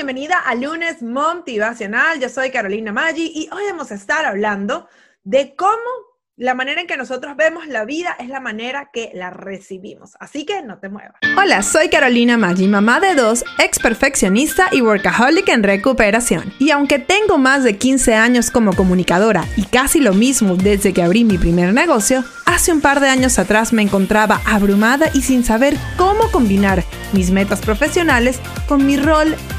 bienvenida a Lunes Motivacional. Yo soy Carolina Maggi y hoy vamos a estar hablando de cómo la manera en que nosotros vemos la vida es la manera que la recibimos. Así que no te muevas. Hola, soy Carolina Maggi, mamá de dos, ex perfeccionista y workaholic en recuperación. Y aunque tengo más de 15 años como comunicadora y casi lo mismo desde que abrí mi primer negocio, hace un par de años atrás me encontraba abrumada y sin saber cómo combinar mis metas profesionales con mi rol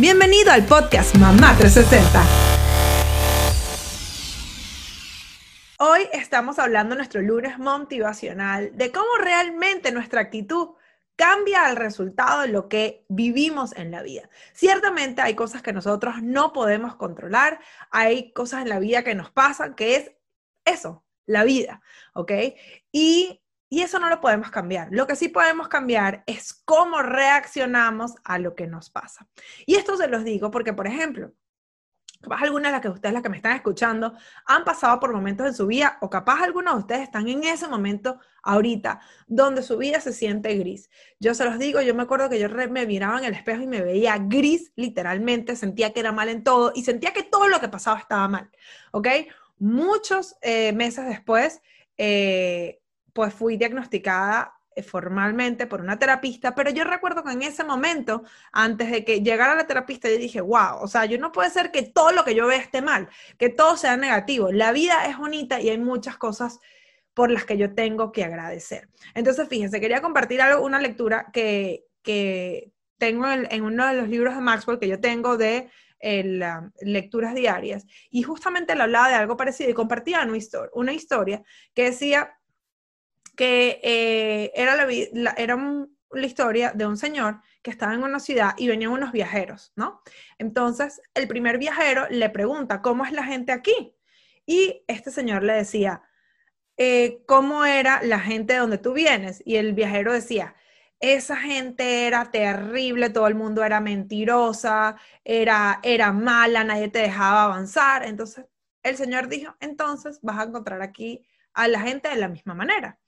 Bienvenido al podcast Mamá 360. Hoy estamos hablando nuestro lunes motivacional de cómo realmente nuestra actitud cambia el resultado de lo que vivimos en la vida. Ciertamente hay cosas que nosotros no podemos controlar, hay cosas en la vida que nos pasan, que es eso, la vida, ¿ok? Y, y eso no lo podemos cambiar. Lo que sí podemos cambiar es cómo reaccionamos a lo que nos pasa. Y esto se los digo porque, por ejemplo, Capaz algunas de las que ustedes, las que me están escuchando, han pasado por momentos en su vida, o capaz algunos de ustedes están en ese momento ahorita, donde su vida se siente gris. Yo se los digo, yo me acuerdo que yo me miraba en el espejo y me veía gris, literalmente, sentía que era mal en todo y sentía que todo lo que pasaba estaba mal, ¿ok? Muchos eh, meses después, eh, pues fui diagnosticada eh, formalmente por una terapista, pero yo recuerdo que en ese momento, antes de que llegara la terapista, yo dije, wow, o sea, yo no puede ser que todo lo que yo vea esté mal, que todo sea negativo. La vida es bonita y hay muchas cosas por las que yo tengo que agradecer. Entonces, fíjense, quería compartir algo, una lectura que, que tengo en, uno de los libros de Maxwell que yo tengo de lecturas diarias, y justamente le hablaba de algo parecido y compartía una historia que decía que eh, era, la, era la historia de un señor que estaba en una ciudad y venían unos viajeros, ¿no? Entonces, el primer viajero le pregunta, ¿cómo es la gente aquí? Y este señor le decía, eh, ¿cómo era la gente de donde tú vienes? Y el viajero decía, esa gente era terrible, todo el mundo era mentirosa, era, era mala, nadie te dejaba avanzar. Entonces, el señor dijo, entonces vas a encontrar aquí a la gente de la misma manera.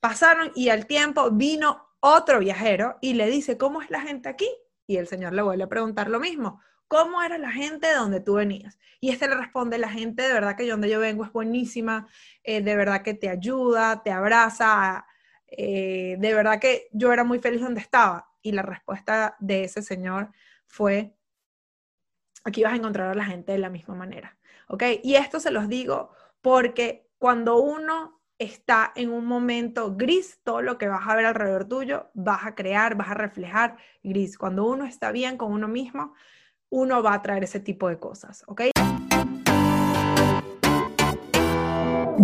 Pasaron y al tiempo vino otro viajero y le dice, ¿cómo es la gente aquí? Y el señor le vuelve a preguntar lo mismo. ¿Cómo era la gente de donde tú venías? Y este le responde, la gente de verdad que yo donde yo vengo es buenísima, eh, de verdad que te ayuda, te abraza, eh, de verdad que yo era muy feliz donde estaba. Y la respuesta de ese señor fue, aquí vas a encontrar a la gente de la misma manera. ¿Ok? Y esto se los digo porque cuando uno está en un momento gris, todo lo que vas a ver alrededor tuyo, vas a crear, vas a reflejar gris. Cuando uno está bien con uno mismo, uno va a traer ese tipo de cosas, ¿ok?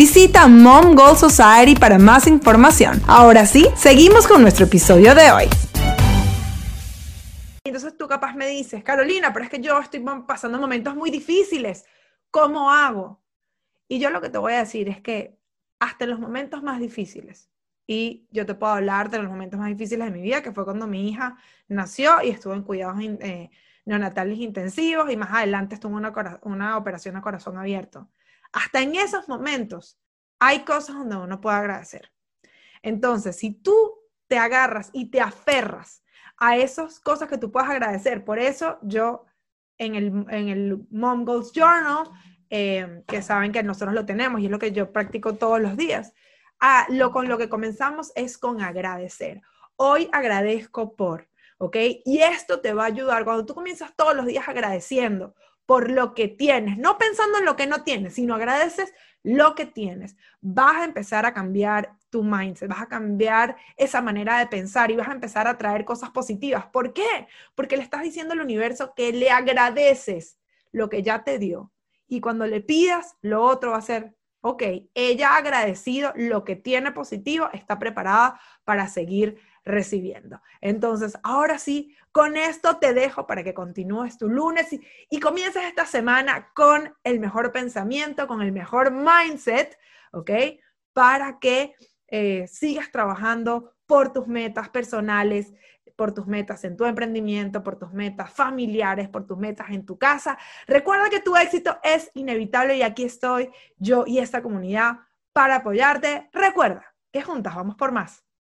Visita Mom Goal Society para más información. Ahora sí, seguimos con nuestro episodio de hoy. Entonces tú capaz me dices, Carolina, pero es que yo estoy pasando momentos muy difíciles. ¿Cómo hago? Y yo lo que te voy a decir es que hasta en los momentos más difíciles, y yo te puedo hablar de los momentos más difíciles de mi vida, que fue cuando mi hija nació y estuvo en cuidados eh, neonatales intensivos y más adelante estuvo en una, una operación a corazón abierto. Hasta en esos momentos hay cosas donde uno puede agradecer. Entonces, si tú te agarras y te aferras a esas cosas que tú puedas agradecer, por eso yo en el, en el Mom Goals Journal, eh, que saben que nosotros lo tenemos y es lo que yo practico todos los días. Ah, lo con lo que comenzamos es con agradecer. Hoy agradezco por, ¿ok? Y esto te va a ayudar cuando tú comienzas todos los días agradeciendo por lo que tienes, no pensando en lo que no tienes, sino agradeces lo que tienes. Vas a empezar a cambiar tu mindset, vas a cambiar esa manera de pensar y vas a empezar a traer cosas positivas. ¿Por qué? Porque le estás diciendo al universo que le agradeces lo que ya te dio. Y cuando le pidas, lo otro va a ser, ok, ella ha agradecido lo que tiene positivo, está preparada para seguir recibiendo. Entonces, ahora sí, con esto te dejo para que continúes tu lunes y, comiences esta semana con el mejor pensamiento, con el mejor mindset, ¿ok? Para que eh, sigas trabajando por tus metas personales, por tus metas en tu emprendimiento, por tus metas familiares, por tus metas en tu casa. Recuerda que tu éxito es inevitable y aquí estoy yo y esta comunidad para apoyarte. Recuerda que juntas vamos por más.